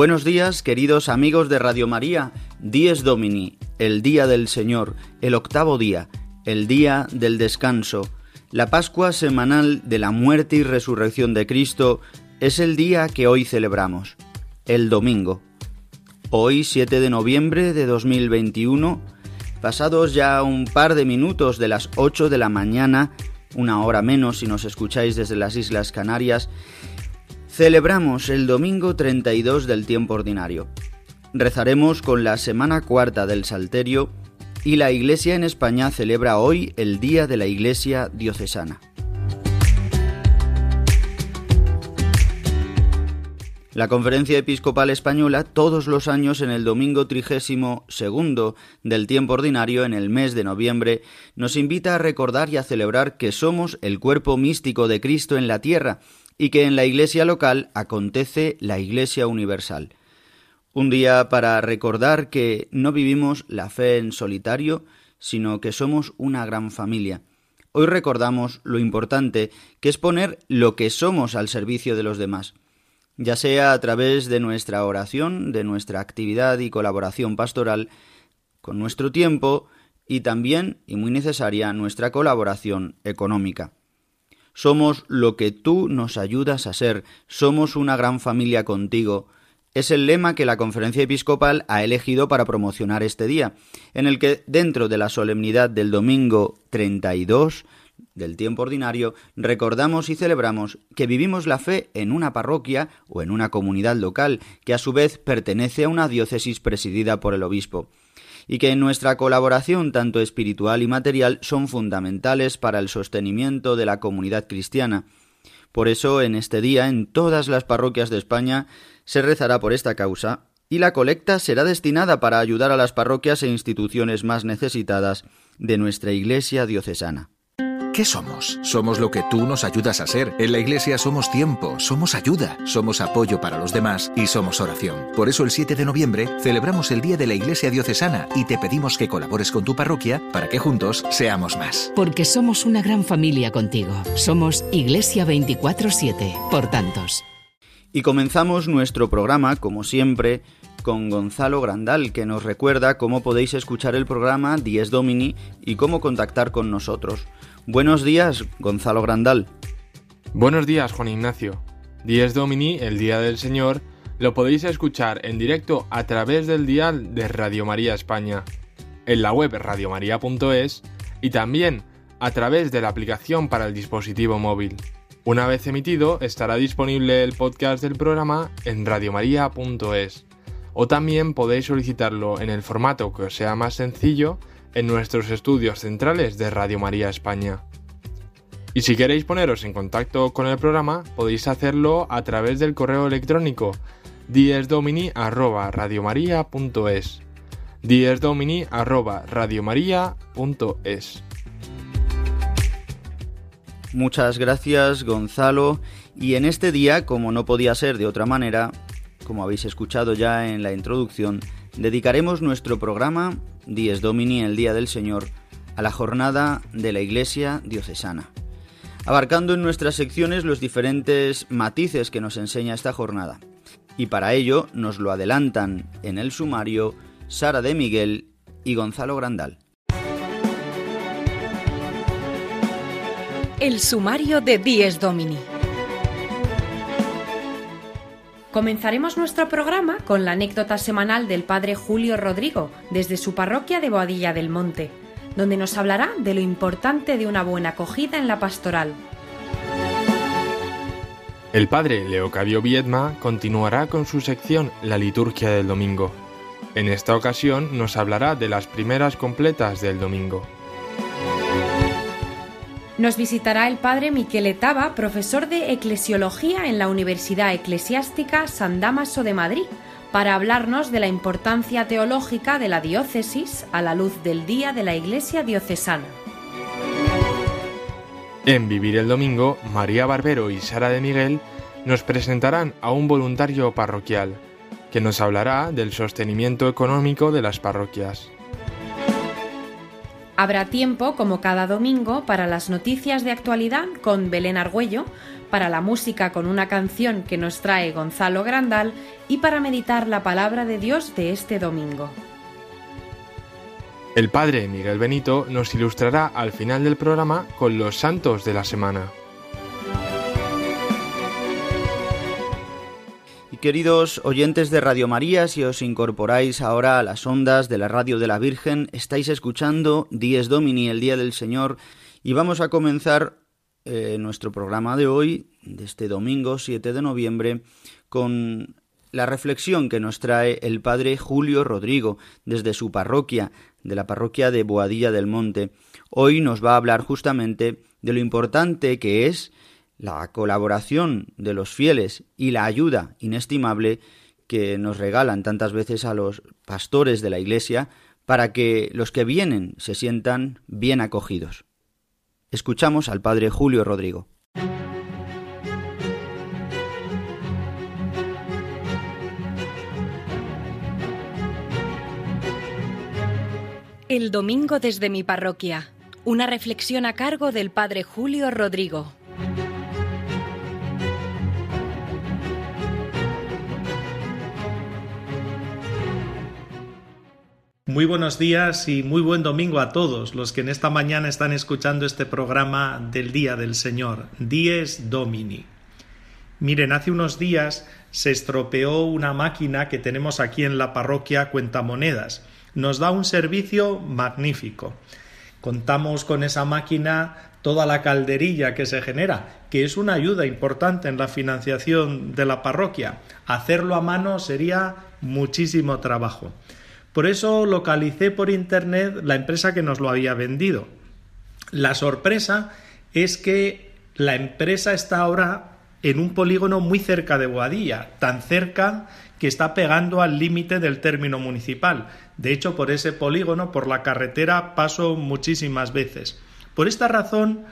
Buenos días, queridos amigos de Radio María. Dies Domini, el día del Señor, el octavo día, el día del descanso. La Pascua semanal de la muerte y resurrección de Cristo es el día que hoy celebramos, el domingo. Hoy, 7 de noviembre de 2021, pasados ya un par de minutos de las 8 de la mañana, una hora menos si nos escucháis desde las Islas Canarias, Celebramos el domingo 32 del tiempo ordinario. Rezaremos con la semana cuarta del Salterio y la Iglesia en España celebra hoy el Día de la Iglesia Diocesana. La Conferencia Episcopal Española todos los años en el domingo trigésimo segundo del tiempo ordinario en el mes de noviembre nos invita a recordar y a celebrar que somos el cuerpo místico de Cristo en la tierra y que en la Iglesia local acontece la Iglesia universal. Un día para recordar que no vivimos la fe en solitario, sino que somos una gran familia. Hoy recordamos lo importante que es poner lo que somos al servicio de los demás, ya sea a través de nuestra oración, de nuestra actividad y colaboración pastoral, con nuestro tiempo y también, y muy necesaria, nuestra colaboración económica. Somos lo que tú nos ayudas a ser, somos una gran familia contigo. Es el lema que la conferencia episcopal ha elegido para promocionar este día, en el que dentro de la solemnidad del domingo 32 del tiempo ordinario, recordamos y celebramos que vivimos la fe en una parroquia o en una comunidad local, que a su vez pertenece a una diócesis presidida por el obispo y que en nuestra colaboración tanto espiritual y material son fundamentales para el sostenimiento de la comunidad cristiana. Por eso, en este día, en todas las parroquias de España, se rezará por esta causa, y la colecta será destinada para ayudar a las parroquias e instituciones más necesitadas de nuestra Iglesia diocesana. ¿Qué somos? Somos lo que tú nos ayudas a ser. En la iglesia somos tiempo, somos ayuda, somos apoyo para los demás y somos oración. Por eso el 7 de noviembre celebramos el Día de la Iglesia Diocesana y te pedimos que colabores con tu parroquia para que juntos seamos más. Porque somos una gran familia contigo. Somos Iglesia 24-7, por tantos. Y comenzamos nuestro programa, como siempre, con Gonzalo Grandal, que nos recuerda cómo podéis escuchar el programa Dies Domini y cómo contactar con nosotros. Buenos días, Gonzalo Grandal. Buenos días, Juan Ignacio. Dies Domini, el Día del Señor, lo podéis escuchar en directo a través del dial de Radio María España, en la web radiomaria.es y también a través de la aplicación para el dispositivo móvil. Una vez emitido, estará disponible el podcast del programa en radiomaria.es o también podéis solicitarlo en el formato que os sea más sencillo en nuestros estudios centrales de Radio María España. Y si queréis poneros en contacto con el programa, podéis hacerlo a través del correo electrónico diesdomini@radiomaria.es. diesdomini@radiomaria.es. Muchas gracias, Gonzalo, y en este día, como no podía ser de otra manera, como habéis escuchado ya en la introducción, dedicaremos nuestro programa Dies Domini, el Día del Señor, a la jornada de la Iglesia diocesana, abarcando en nuestras secciones los diferentes matices que nos enseña esta jornada. Y para ello nos lo adelantan en el sumario Sara de Miguel y Gonzalo Grandal. El sumario de Dies Domini. Comenzaremos nuestro programa con la anécdota semanal del padre Julio Rodrigo desde su parroquia de Boadilla del Monte, donde nos hablará de lo importante de una buena acogida en la pastoral. El padre Leocadio Viedma continuará con su sección La liturgia del domingo. En esta ocasión nos hablará de las primeras completas del domingo. Nos visitará el padre Miquel Etaba, profesor de Eclesiología en la Universidad Eclesiástica San Damaso de Madrid, para hablarnos de la importancia teológica de la diócesis a la luz del día de la Iglesia diocesana. En Vivir el Domingo, María Barbero y Sara de Miguel nos presentarán a un voluntario parroquial, que nos hablará del sostenimiento económico de las parroquias. Habrá tiempo, como cada domingo, para las noticias de actualidad con Belén Argüello, para la música con una canción que nos trae Gonzalo Grandal y para meditar la palabra de Dios de este domingo. El padre Miguel Benito nos ilustrará al final del programa con los santos de la semana. Queridos oyentes de Radio María, si os incorporáis ahora a las ondas de la radio de la Virgen, estáis escuchando Dies Domini, el Día del Señor, y vamos a comenzar eh, nuestro programa de hoy, de este domingo 7 de noviembre, con la reflexión que nos trae el padre Julio Rodrigo desde su parroquia, de la parroquia de Boadilla del Monte. Hoy nos va a hablar justamente de lo importante que es la colaboración de los fieles y la ayuda inestimable que nos regalan tantas veces a los pastores de la Iglesia para que los que vienen se sientan bien acogidos. Escuchamos al Padre Julio Rodrigo. El domingo desde mi parroquia. Una reflexión a cargo del Padre Julio Rodrigo. Muy buenos días y muy buen domingo a todos los que en esta mañana están escuchando este programa del Día del Señor, Dies Domini. Miren, hace unos días se estropeó una máquina que tenemos aquí en la parroquia Cuentamonedas. Nos da un servicio magnífico. Contamos con esa máquina toda la calderilla que se genera, que es una ayuda importante en la financiación de la parroquia. Hacerlo a mano sería muchísimo trabajo. Por eso localicé por internet la empresa que nos lo había vendido. La sorpresa es que la empresa está ahora en un polígono muy cerca de Boadilla, tan cerca que está pegando al límite del término municipal. De hecho, por ese polígono, por la carretera, paso muchísimas veces. Por esta razón,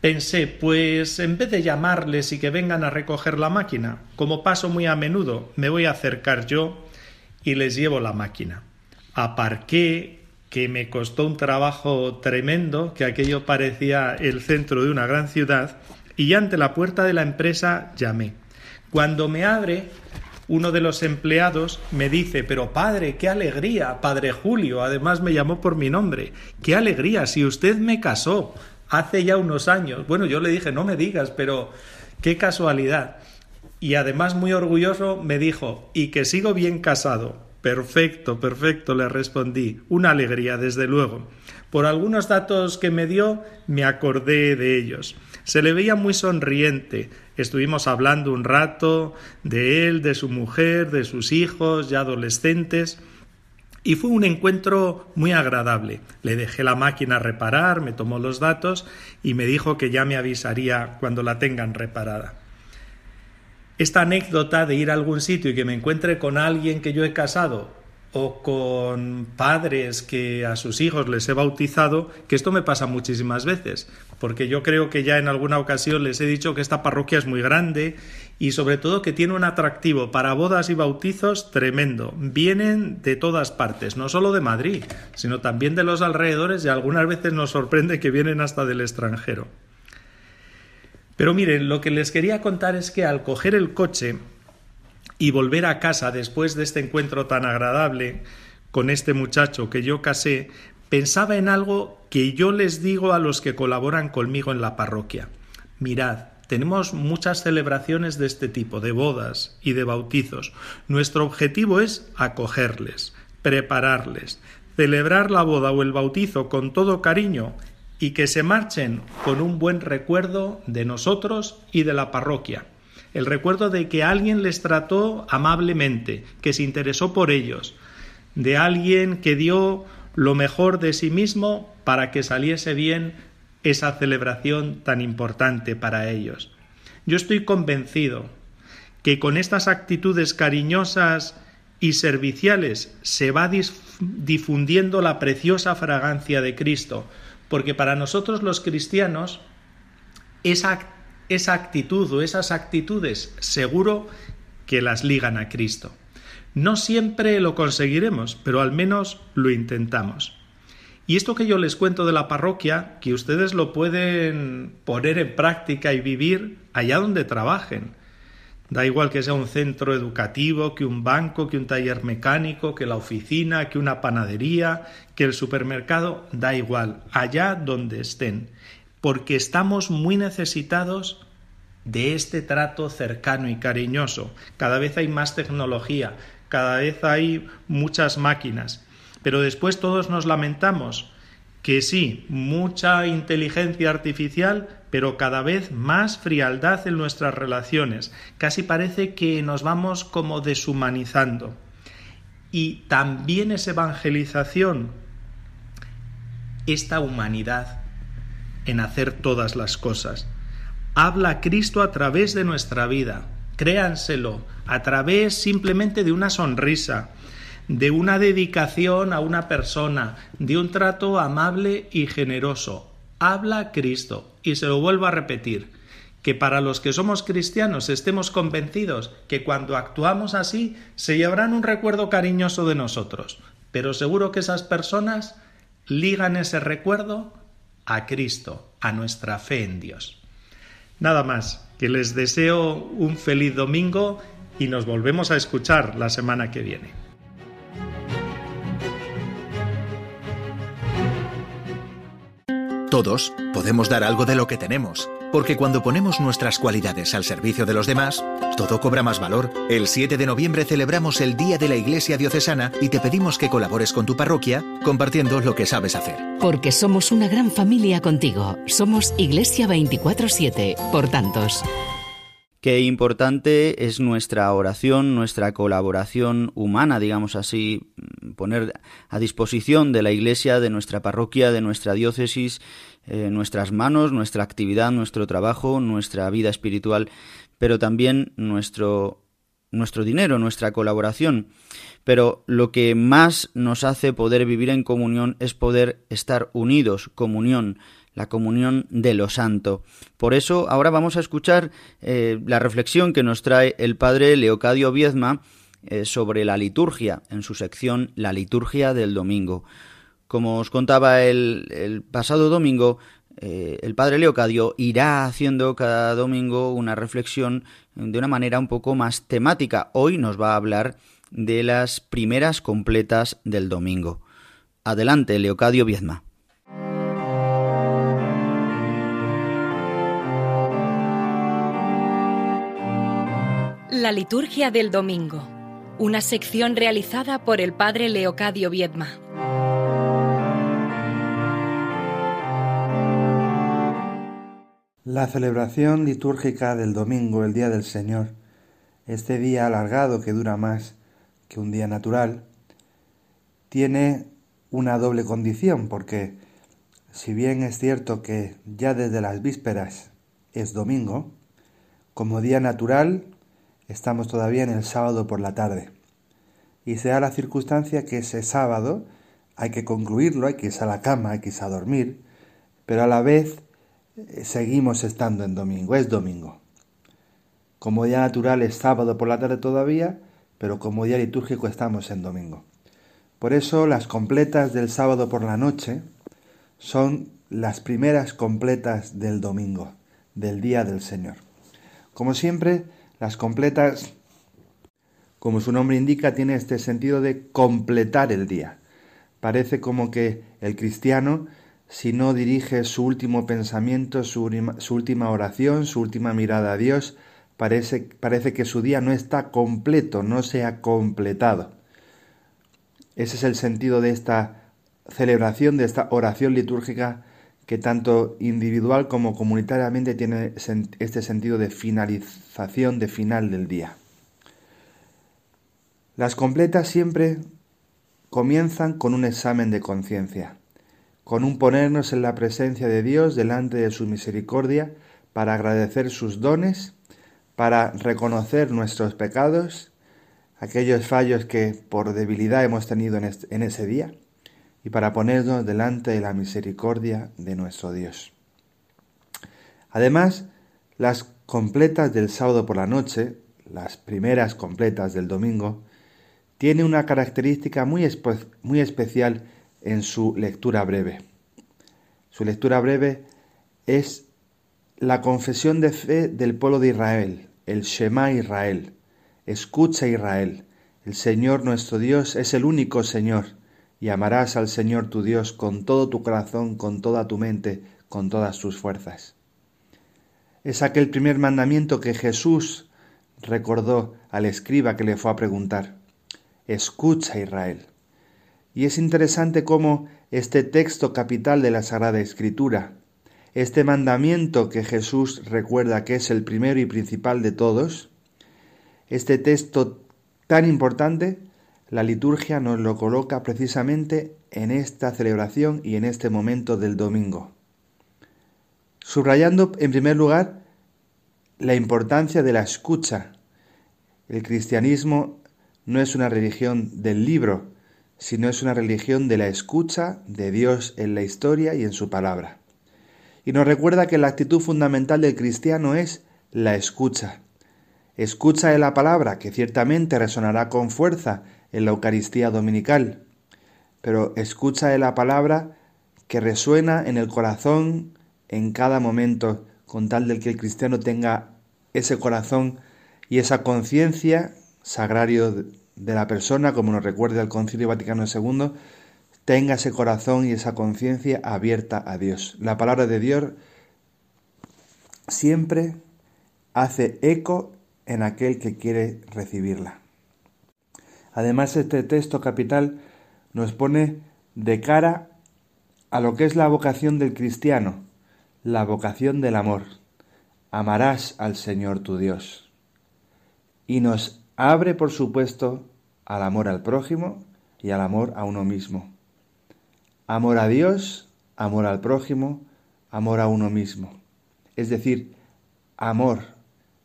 pensé, pues en vez de llamarles y que vengan a recoger la máquina, como paso muy a menudo, me voy a acercar yo y les llevo la máquina. Aparqué, que me costó un trabajo tremendo, que aquello parecía el centro de una gran ciudad, y ante la puerta de la empresa llamé. Cuando me abre, uno de los empleados me dice, pero padre, qué alegría, padre Julio, además me llamó por mi nombre, qué alegría, si usted me casó hace ya unos años. Bueno, yo le dije, no me digas, pero qué casualidad y además muy orgulloso me dijo, y que sigo bien casado. Perfecto, perfecto, le respondí. Una alegría, desde luego. Por algunos datos que me dio, me acordé de ellos. Se le veía muy sonriente. Estuvimos hablando un rato de él, de su mujer, de sus hijos, ya adolescentes. Y fue un encuentro muy agradable. Le dejé la máquina reparar, me tomó los datos y me dijo que ya me avisaría cuando la tengan reparada. Esta anécdota de ir a algún sitio y que me encuentre con alguien que yo he casado o con padres que a sus hijos les he bautizado, que esto me pasa muchísimas veces, porque yo creo que ya en alguna ocasión les he dicho que esta parroquia es muy grande y sobre todo que tiene un atractivo para bodas y bautizos tremendo. Vienen de todas partes, no solo de Madrid, sino también de los alrededores y algunas veces nos sorprende que vienen hasta del extranjero. Pero miren, lo que les quería contar es que al coger el coche y volver a casa después de este encuentro tan agradable con este muchacho que yo casé, pensaba en algo que yo les digo a los que colaboran conmigo en la parroquia. Mirad, tenemos muchas celebraciones de este tipo, de bodas y de bautizos. Nuestro objetivo es acogerles, prepararles, celebrar la boda o el bautizo con todo cariño y que se marchen con un buen recuerdo de nosotros y de la parroquia. El recuerdo de que alguien les trató amablemente, que se interesó por ellos, de alguien que dio lo mejor de sí mismo para que saliese bien esa celebración tan importante para ellos. Yo estoy convencido que con estas actitudes cariñosas y serviciales se va difundiendo la preciosa fragancia de Cristo, porque para nosotros los cristianos esa, esa actitud o esas actitudes seguro que las ligan a Cristo. No siempre lo conseguiremos, pero al menos lo intentamos. Y esto que yo les cuento de la parroquia, que ustedes lo pueden poner en práctica y vivir allá donde trabajen. Da igual que sea un centro educativo, que un banco, que un taller mecánico, que la oficina, que una panadería, que el supermercado, da igual, allá donde estén, porque estamos muy necesitados de este trato cercano y cariñoso. Cada vez hay más tecnología, cada vez hay muchas máquinas, pero después todos nos lamentamos que sí, mucha inteligencia artificial, pero cada vez más frialdad en nuestras relaciones. Casi parece que nos vamos como deshumanizando. Y también es evangelización esta humanidad en hacer todas las cosas. Habla Cristo a través de nuestra vida, créanselo, a través simplemente de una sonrisa, de una dedicación a una persona, de un trato amable y generoso. Habla Cristo. Y se lo vuelvo a repetir, que para los que somos cristianos estemos convencidos que cuando actuamos así se llevarán un recuerdo cariñoso de nosotros. Pero seguro que esas personas ligan ese recuerdo a Cristo, a nuestra fe en Dios. Nada más, que les deseo un feliz domingo y nos volvemos a escuchar la semana que viene. Todos podemos dar algo de lo que tenemos, porque cuando ponemos nuestras cualidades al servicio de los demás, todo cobra más valor. El 7 de noviembre celebramos el Día de la Iglesia Diocesana y te pedimos que colabores con tu parroquia compartiendo lo que sabes hacer. Porque somos una gran familia contigo. Somos Iglesia 24-7, por tantos. Qué importante es nuestra oración, nuestra colaboración humana, digamos así, poner a disposición de la Iglesia, de nuestra parroquia, de nuestra diócesis, eh, nuestras manos, nuestra actividad, nuestro trabajo, nuestra vida espiritual, pero también nuestro, nuestro dinero, nuestra colaboración. Pero lo que más nos hace poder vivir en comunión es poder estar unidos, comunión, la comunión de lo santo. Por eso ahora vamos a escuchar eh, la reflexión que nos trae el padre Leocadio Viezma eh, sobre la liturgia en su sección La liturgia del domingo. Como os contaba el, pasado domingo, eh, el padre Leocadio irá haciendo cada domingo una reflexión de una manera un poco más temática. Hoy nos va a hablar de las primeras completas del domingo. Adelante, Leocadio Viezma. La liturgia del domingo, una sección realizada por el padre Leocadio Viedma. La celebración litúrgica del domingo, el Día del Señor, este día alargado que dura más que un día natural, tiene una doble condición, porque si bien es cierto que ya desde las vísperas es domingo, como día natural Estamos todavía en el sábado por la tarde. Y se da la circunstancia que ese sábado hay que concluirlo, hay que irse a la cama, hay que irse a dormir, pero a la vez eh, seguimos estando en domingo, es domingo. Como día natural es sábado por la tarde todavía, pero como día litúrgico estamos en domingo. Por eso las completas del sábado por la noche son las primeras completas del domingo, del día del Señor. Como siempre, las completas, como su nombre indica, tiene este sentido de completar el día. Parece como que el cristiano, si no dirige su último pensamiento, su, última oración, su última mirada a Dios, parece, parece que su día no está completo, no se ha completado. Ese es el sentido de esta celebración, de esta oración litúrgica que tanto individual como comunitariamente tiene este sentido de finalización, de final del día. Las completas siempre comienzan con un examen de conciencia, con un ponernos en la presencia de Dios delante de su misericordia para agradecer sus dones, para reconocer nuestros pecados, aquellos fallos que por debilidad hemos tenido en, ese día, y para ponernos delante de la misericordia de nuestro Dios. Además, las completas del sábado por la noche, las primeras completas del domingo, tiene una característica muy, muy especial en su lectura breve. Su lectura breve es la confesión de fe del pueblo de Israel, el Shema Israel. Escucha Israel, el Señor nuestro Dios es el único Señor, y amarás al Señor tu Dios con todo tu corazón, con toda tu mente, con todas tus fuerzas. Es aquel primer mandamiento que Jesús recordó al escriba que le fue a preguntar escucha Israel. Y es interesante cómo este texto capital de la Sagrada Escritura, este mandamiento que Jesús recuerda que es el primero y principal de todos, este texto tan importante, la liturgia nos lo coloca precisamente en esta celebración y en este momento del domingo. Subrayando en primer lugar la importancia de la escucha. El cristianismo no es una religión del libro, sino es una religión de la escucha de Dios en la historia y en su palabra. Y nos recuerda que la actitud fundamental del cristiano es la escucha. Escucha de la palabra, que ciertamente resonará con fuerza en la Eucaristía dominical, pero escucha de la palabra que resuena en el corazón en cada momento, con tal del que el cristiano tenga ese corazón y esa conciencia sagrario de la persona, como nos recuerda el Concilio Vaticano II, tenga ese corazón y esa conciencia abierta a Dios. La palabra de Dios siempre hace eco en aquel que quiere recibirla. Además, este texto capital nos pone de cara a lo que es la vocación del cristiano, la vocación del amor. Amarás al Señor tu Dios. Y nos Abre, por supuesto, al amor al prójimo y al amor a uno mismo. Amor a Dios, amor al prójimo, amor a uno mismo. Es decir, amor,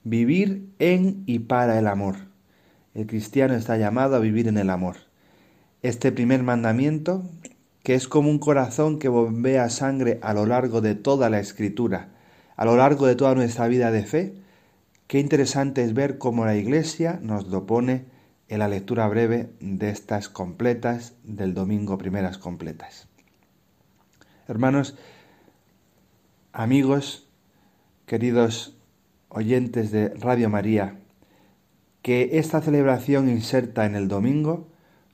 vivir en y para el amor. El cristiano está llamado a vivir en el amor. Este primer mandamiento, que es como un corazón que bombea sangre a lo largo de toda la escritura, a lo largo de toda nuestra vida de fe, Qué interesante es ver cómo la Iglesia nos lo pone en la lectura breve de estas completas del domingo, primeras completas. Hermanos, amigos, queridos oyentes de Radio María, que esta celebración inserta en el domingo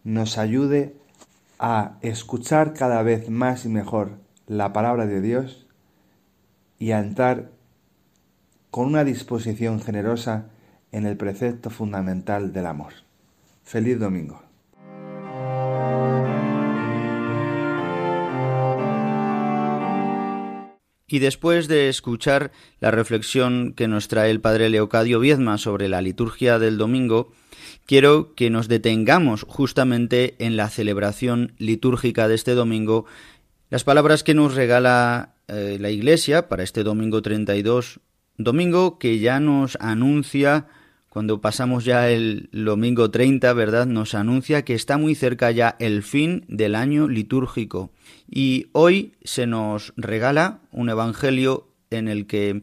nos ayude a escuchar cada vez más y mejor la palabra de Dios y a entrar con una disposición generosa en el precepto fundamental del amor. Feliz domingo. Y después de escuchar la reflexión que nos trae el padre Leocadio Viedma sobre la liturgia del domingo, quiero que nos detengamos justamente en la celebración litúrgica de este domingo, las palabras que nos regala eh, la Iglesia para este domingo 32 Domingo que ya nos anuncia, cuando pasamos ya el domingo 30, ¿verdad? Nos anuncia que está muy cerca ya el fin del año litúrgico. Y hoy se nos regala un evangelio en el que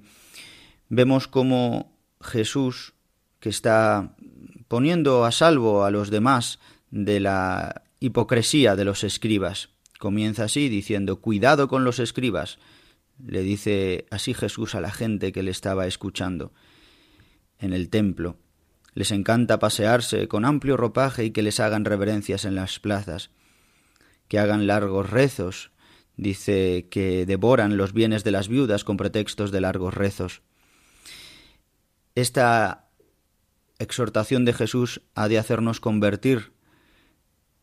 vemos cómo Jesús, que está poniendo a salvo a los demás de la hipocresía de los escribas, comienza así diciendo, cuidado con los escribas, le dice así Jesús a la gente que le estaba escuchando en el templo. Les encanta pasearse con amplio ropaje y que les hagan reverencias en las plazas, que hagan largos rezos, dice que devoran los bienes de las viudas con pretextos de largos rezos. Esta exhortación de Jesús ha de hacernos convertir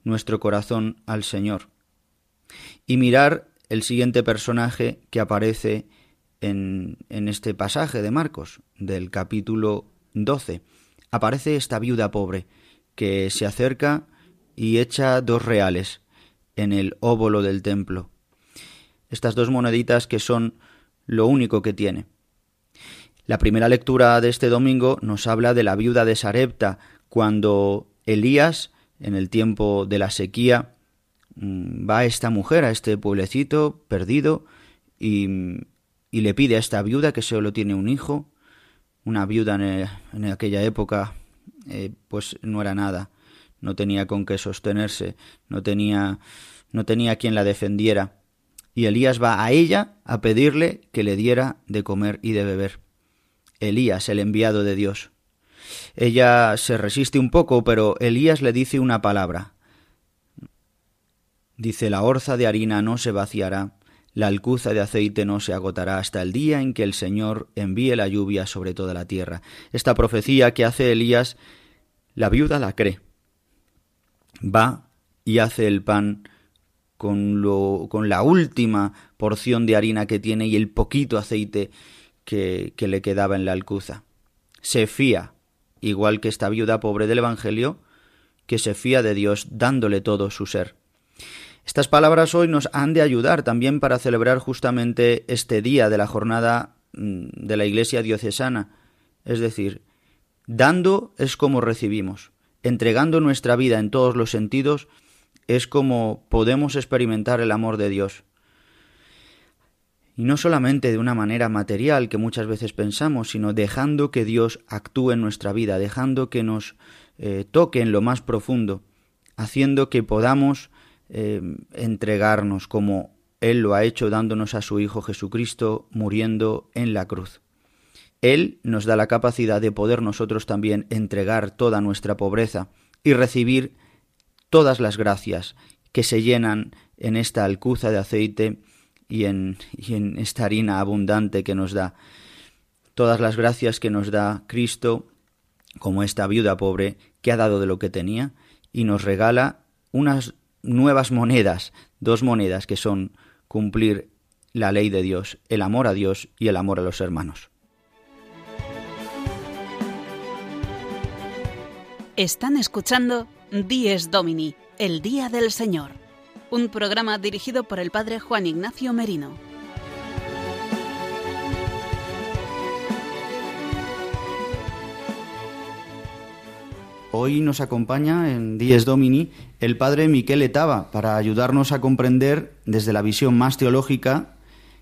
nuestro corazón al Señor y mirar el siguiente personaje que aparece en, en este pasaje de Marcos, del capítulo 12. Aparece esta viuda pobre que se acerca y echa dos reales en el óvulo del templo. Estas dos moneditas que son lo único que tiene. La primera lectura de este domingo nos habla de la viuda de Sarepta, cuando Elías, en el tiempo de la sequía, mm, va a esta mujer, a este pueblecito perdido, y, le pide a esta viuda que solo tiene un hijo. Una viuda en, aquella época, eh, pues no era nada, no tenía con qué sostenerse, no tenía, no tenía quien la defendiera. Y Elías va a ella a pedirle que le diera de comer y de beber. Elías, el enviado de Dios. Ella se resiste un poco, pero Elías le dice una palabra. Dice, la orza de harina no se vaciará, la alcuza de aceite no se agotará hasta el día en que el Señor envíe la lluvia sobre toda la tierra. Esta profecía que hace Elías, la viuda la cree. Va y hace el pan con, lo, con la última porción de harina que tiene y el poquito aceite que, que le quedaba en la alcuza. Se fía, igual que esta viuda pobre del Evangelio, que se fía de Dios dándole todo su ser. Estas palabras hoy nos han de ayudar también para celebrar justamente este día de la jornada mm, de la Iglesia diocesana. Es decir, dando es como recibimos, entregando nuestra vida en todos los sentidos es como podemos experimentar el amor de Dios. Y no solamente de una manera material que muchas veces pensamos, sino dejando que Dios actúe en nuestra vida, dejando que nos eh, toque en lo más profundo, haciendo que podamos eh, entregarnos como Él lo ha hecho dándonos a su Hijo Jesucristo muriendo en la cruz. Él nos da la capacidad de poder nosotros también entregar toda nuestra pobreza y recibir todas las gracias que se llenan en esta alcuza de aceite y en, en esta harina abundante que nos da. Todas las gracias que nos da Cristo, como esta viuda pobre que ha dado de lo que tenía y nos regala unas nuevas monedas, dos monedas que son cumplir la ley de Dios, el amor a Dios y el amor a los hermanos. Están escuchando Dies Domini, el Día del Señor un programa dirigido por el padre Juan Ignacio Merino. Hoy nos acompaña en Dies Domini el padre Miquel Etaba para ayudarnos a comprender desde la visión más teológica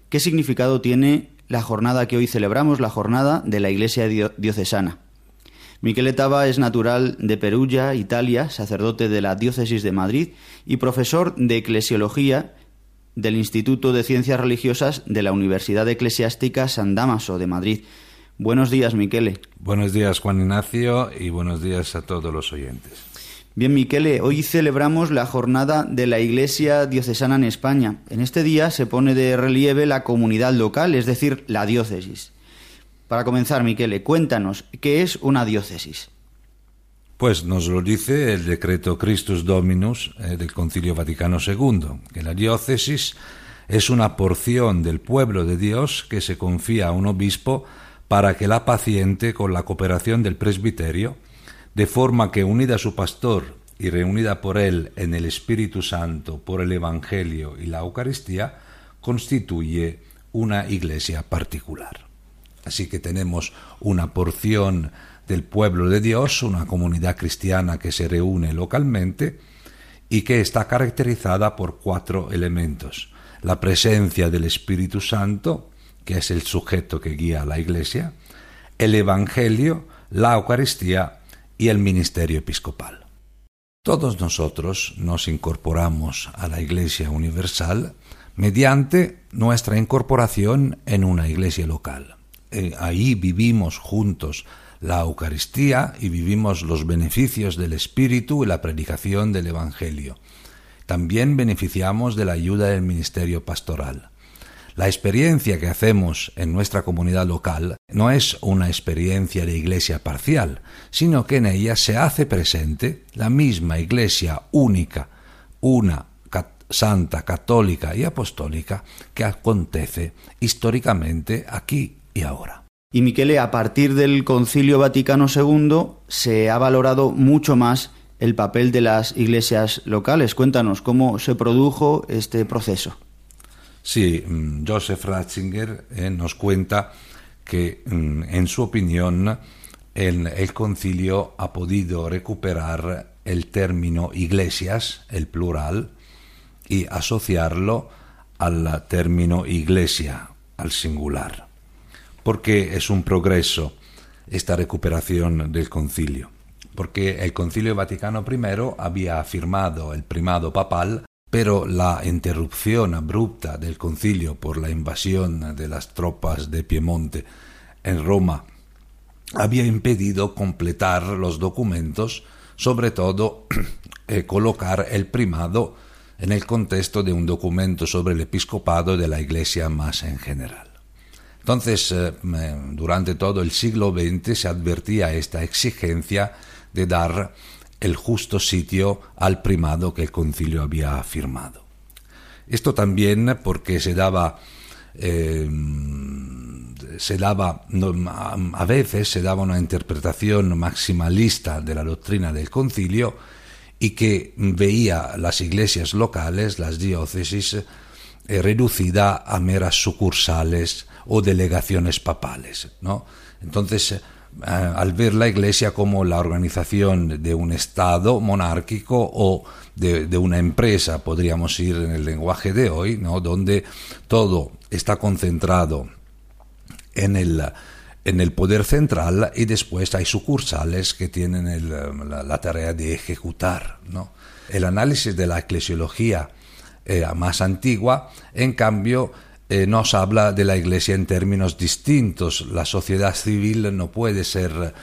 qué significado tiene la jornada que hoy celebramos, la jornada de la Iglesia diocesana. Miquel Etaba es natural de Perugia, Italia, sacerdote de la Diócesis de Madrid y profesor de Eclesiología del Instituto de Ciencias Religiosas de la Universidad Eclesiástica San Damaso de Madrid. Buenos días, Miquele. Buenos días, Juan Ignacio, y buenos días a todos los oyentes. Bien, Miquele, hoy celebramos la jornada de la Iglesia diocesana en España. En este día se pone de relieve la comunidad local, es decir, la diócesis. Para comenzar, Miquele, cuéntanos, ¿qué es una diócesis? Pues nos lo dice el decreto Christus Dominus eh, del Concilio Vaticano II, que la diócesis es una porción del pueblo de Dios que se confía a un obispo para que la paciente con la cooperación del presbiterio, de forma que unida a su pastor y reunida por él en el Espíritu Santo por el Evangelio y la Eucaristía, constituye una iglesia particular. Así que tenemos una porción del pueblo de Dios, una comunidad cristiana que se reúne localmente y que está caracterizada por cuatro elementos. La presencia del Espíritu Santo, que es el sujeto que guía a la Iglesia, el Evangelio, la Eucaristía y el ministerio episcopal. Todos nosotros nos incorporamos a la Iglesia Universal mediante nuestra incorporación en una iglesia local. Eh, ahí vivimos juntos la Eucaristía y vivimos los beneficios del Espíritu y la predicación del Evangelio. También beneficiamos de la ayuda del ministerio pastoral. La experiencia que hacemos en nuestra comunidad local no es una experiencia de iglesia parcial, sino que en ella se hace presente la misma iglesia única, una, santa, católica y apostólica que acontece históricamente aquí y ahora. Y Miquele, a partir del Concilio Vaticano II se ha valorado mucho más el papel de las iglesias locales. Cuéntanos cómo se produjo este proceso. Sí, mm, Joseph Ratzinger eh, nos cuenta que, mm, en su opinión, el, concilio ha podido recuperar el término iglesias, el plural, y asociarlo al término iglesia, al singular. Porque es un progreso esta recuperación del concilio. Porque el concilio Vaticano I había afirmado el primado papal, pero la interrupción abrupta del concilio por la invasión de las tropas de Piemonte en Roma había impedido completar los documentos, sobre todo eh, colocar el primado en el contexto de un documento sobre el episcopado de la Iglesia más en general. Entonces, eh, durante todo el siglo XX se advertía esta exigencia de dar el justo sitio al primado que el concilio había afirmado. Esto también porque se daba eh, se daba, a veces se daba una interpretación maximalista de la doctrina del concilio y que veía las iglesias locales, las diócesis, eh, reducida a meras sucursales o delegaciones papales. ¿no? Entonces, al ver la iglesia como la organización de un Estado monárquico o de, una empresa, podríamos ir en el lenguaje de hoy, ¿no? donde todo está concentrado en el, en el poder central y después hay sucursales que tienen la, tarea de ejecutar. ¿no? El análisis de la eclesiología eh, más antigua, en cambio, eh, nos habla de la Iglesia en términos distintos. La sociedad civil no puede ser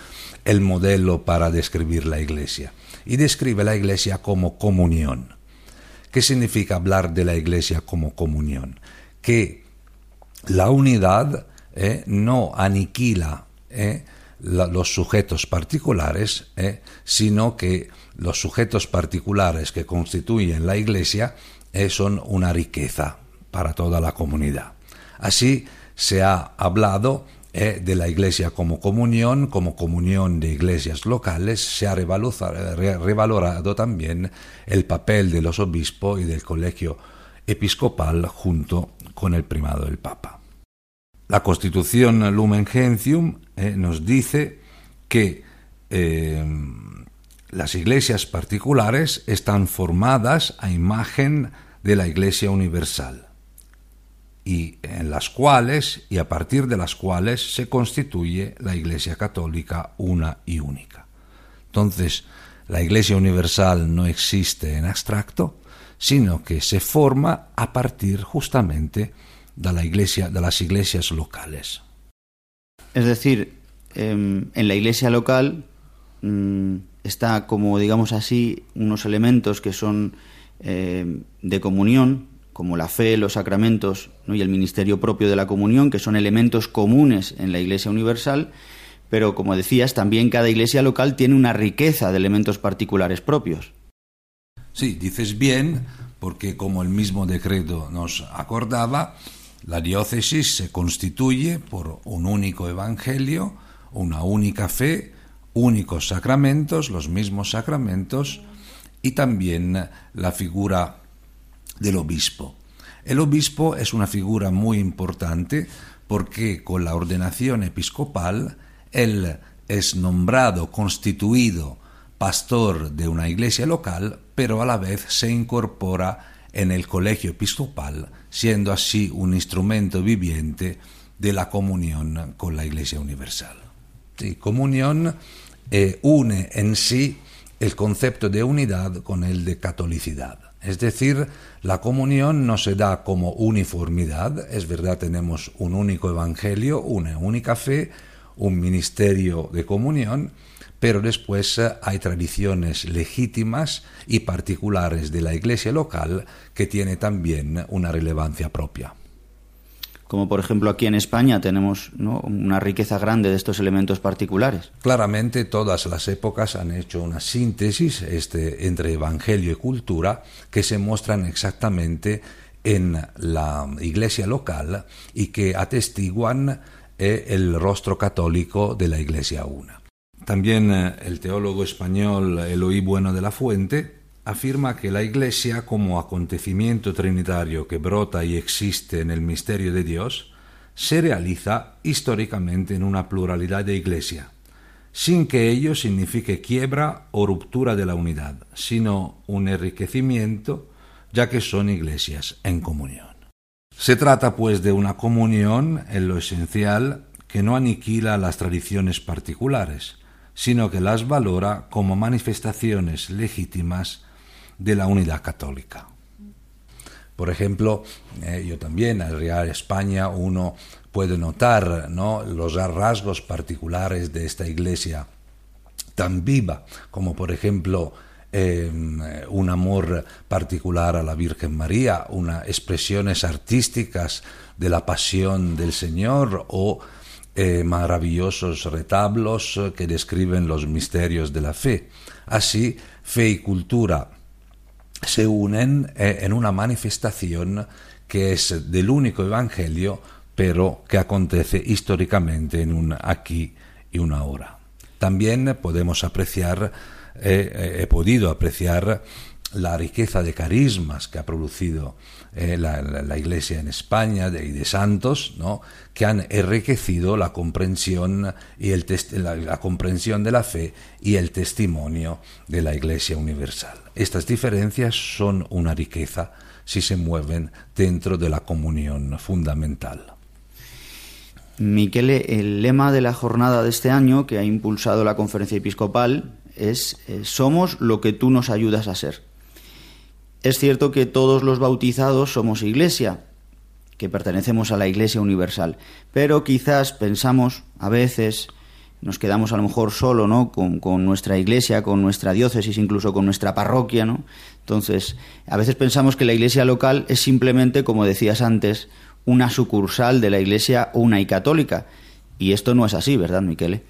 el modelo para describir la Iglesia. Y describe la Iglesia como comunión. ¿Qué significa hablar de la Iglesia como comunión? Que la unidad eh, no aniquila eh, los sujetos particulares, sino que los sujetos particulares que constituyen la Iglesia son una riqueza para toda la comunidad. Así se ha hablado de la Iglesia como comunión, como comunión de iglesias locales, se ha revalorado también el papel de los obispos y del colegio episcopal junto con el primado del Papa. La Constitución Lumen Gentium eh, nos dice que eh, las iglesias particulares están formadas a imagen de la Iglesia Universal y en las cuales y a partir de las cuales se constituye la Iglesia Católica una y única. Entonces, la Iglesia Universal no existe en abstracto, sino que se forma a partir justamente de, la iglesia, de las iglesias locales. Es decir, em, en la iglesia local mm, está como, digamos así, unos elementos que son em, de comunión, como la fe, los sacramentos y el ministerio propio de la comunión, que son elementos comunes en la Iglesia universal, pero como decías, también cada iglesia local tiene una riqueza de elementos particulares propios. Sí, dices bien, porque como el mismo decreto nos acordaba, la diócesis se constituye por un único evangelio, una única fe, únicos sacramentos, los mismos sacramentos, y también la figura del obispo. El obispo es una figura muy importante porque con la ordenación episcopal él es nombrado, constituido pastor de una iglesia local, pero a la vez se incorpora en el colegio episcopal, siendo así un instrumento viviente de la comunión con la Iglesia Universal. Comunión eh, une en sí el concepto de unidad con el de catolicidad. Es decir, la comunión no se da como uniformidad, es verdad, tenemos un único evangelio, una única fe, un ministerio de comunión, pero después eh, hay tradiciones legítimas y particulares de la iglesia local que tiene también una relevancia propia. Como por ejemplo aquí en España tenemos una riqueza grande de estos elementos particulares. Claramente todas las épocas han hecho una síntesis este, entre evangelio y cultura que se muestran exactamente en la iglesia local y que atestiguan eh, el rostro católico de la iglesia una. También eh, el teólogo español Eloí Bueno de la Fuente afirma que la Iglesia como acontecimiento trinitario que brota y existe en el misterio de Dios, se realiza históricamente en una pluralidad de iglesia, sin que ello signifique quiebra o ruptura de la unidad, sino un enriquecimiento, ya que son iglesias en comunión. Se trata pues de una comunión en lo esencial que no aniquila las tradiciones particulares, sino que las valora como manifestaciones legítimas de la unidad católica. Por ejemplo, eh, yo también al Real España uno puede notar ¿no? los rasgos particulares de esta iglesia tan viva, como por ejemplo em, un amor particular a la Virgen María, unas expresiones artísticas de la pasión del Señor o eh, maravillosos retablos que describen los misterios de la fe. Así, fe y cultura se unen eh, en una manifestación que es del único evangelio, pero que acontece históricamente en un aquí y una ahora. También podemos apreciar, eh, eh, he podido apreciar la riqueza de carismas que ha producido eh, la, Iglesia en España y de santos, ¿no? que han enriquecido la comprensión, y la, comprensión de la fe y el testimonio de la Iglesia universal. Estas diferencias son una riqueza si se mueven dentro de la comunión fundamental. Miquele, el lema de la jornada de este año que ha impulsado la conferencia episcopal es eh, Somos lo que tú nos ayudas a ser. Es cierto que todos los bautizados somos iglesia, que pertenecemos a la Iglesia Universal, pero quizás pensamos a veces, nos quedamos a lo mejor solo, ¿no? Con, nuestra iglesia, con nuestra diócesis, incluso con nuestra parroquia, ¿no? Entonces, a veces pensamos que la iglesia local es simplemente, como decías antes, una sucursal de la iglesia una y católica. Y esto no es así, ¿verdad, Miquele?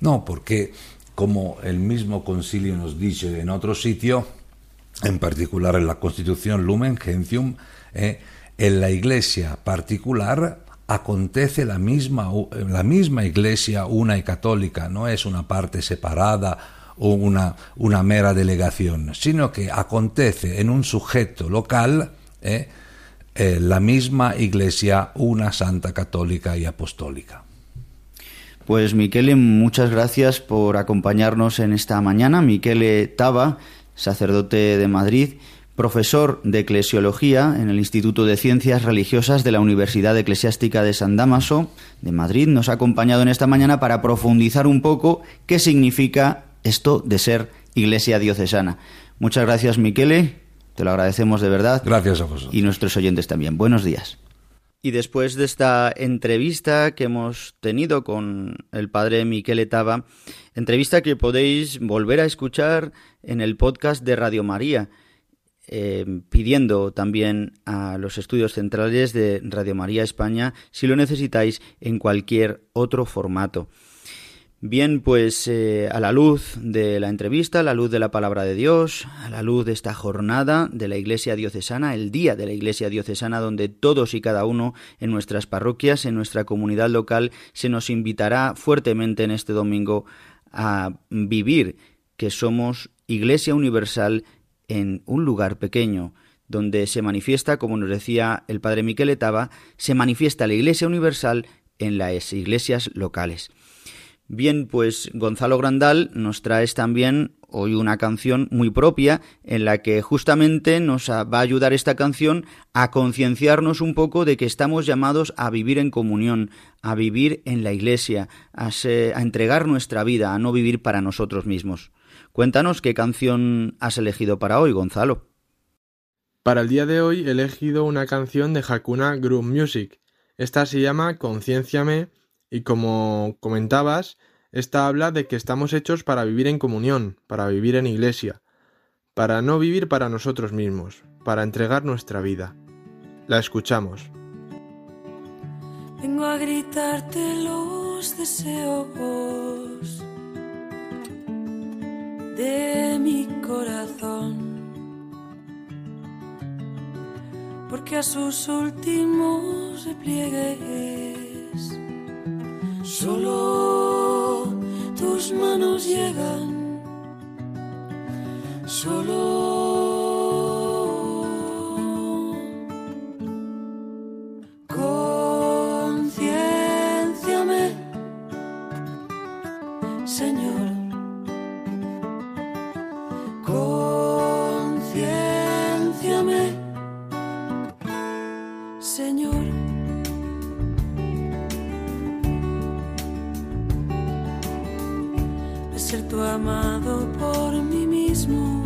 No, porque como el mismo concilio nos dice en otro sitio, en particular en la Constitución Lumen Gentium, eh, en la iglesia particular acontece la misma, la misma iglesia una y católica, no es una parte separada o una, una mera delegación, sino que acontece en un sujeto local eh, eh, la misma iglesia una santa católica y apostólica. Pues Miquele, muchas gracias por acompañarnos en esta mañana. Miquele Taba sacerdote de Madrid, profesor de eclesiología en el Instituto de Ciencias Religiosas de la Universidad Eclesiástica de San Damaso de Madrid, nos ha acompañado en esta mañana para profundizar un poco qué significa esto de ser iglesia diocesana. Muchas gracias, Miquele. Te lo agradecemos de verdad. Gracias a vosotros. Y nuestros oyentes también. Buenos días. Y después de esta entrevista que hemos tenido con el padre Miquel Etaba, entrevista que podéis volver a escuchar en el podcast de Radio María, eh, pidiendo también a los estudios centrales de Radio María España si lo necesitáis en cualquier otro formato. Bien, pues eh, a la luz de la entrevista, a la luz de la palabra de Dios, a la luz de esta jornada de la Iglesia Diocesana, el día de la Iglesia Diocesana, donde todos y cada uno en nuestras parroquias, en nuestra comunidad local, se nos invitará fuertemente en este domingo a vivir que somos Iglesia Universal en un lugar pequeño, donde se manifiesta, como nos decía el padre Miquel Etaba, se manifiesta la Iglesia Universal en las iglesias locales. Bien, pues Gonzalo Grandal nos trae también hoy una canción muy propia en la que justamente nos va a ayudar esta canción a concienciarnos un poco de que estamos llamados a vivir en comunión, a vivir en la iglesia, a, entregar nuestra vida, a no vivir para nosotros mismos. Cuéntanos qué canción has elegido para hoy, Gonzalo. Para el día de hoy he elegido una canción de Hakuna Group Music. Esta se llama Concienciame y como comentabas, esta habla de que estamos hechos para vivir en comunión, para vivir en iglesia, para no vivir para nosotros mismos, para entregar nuestra vida. La escuchamos. Vengo a gritarte los deseos de mi corazón, porque a sus últimos repliegues Solo tus manos nos llegan. Solo amado por mí mismo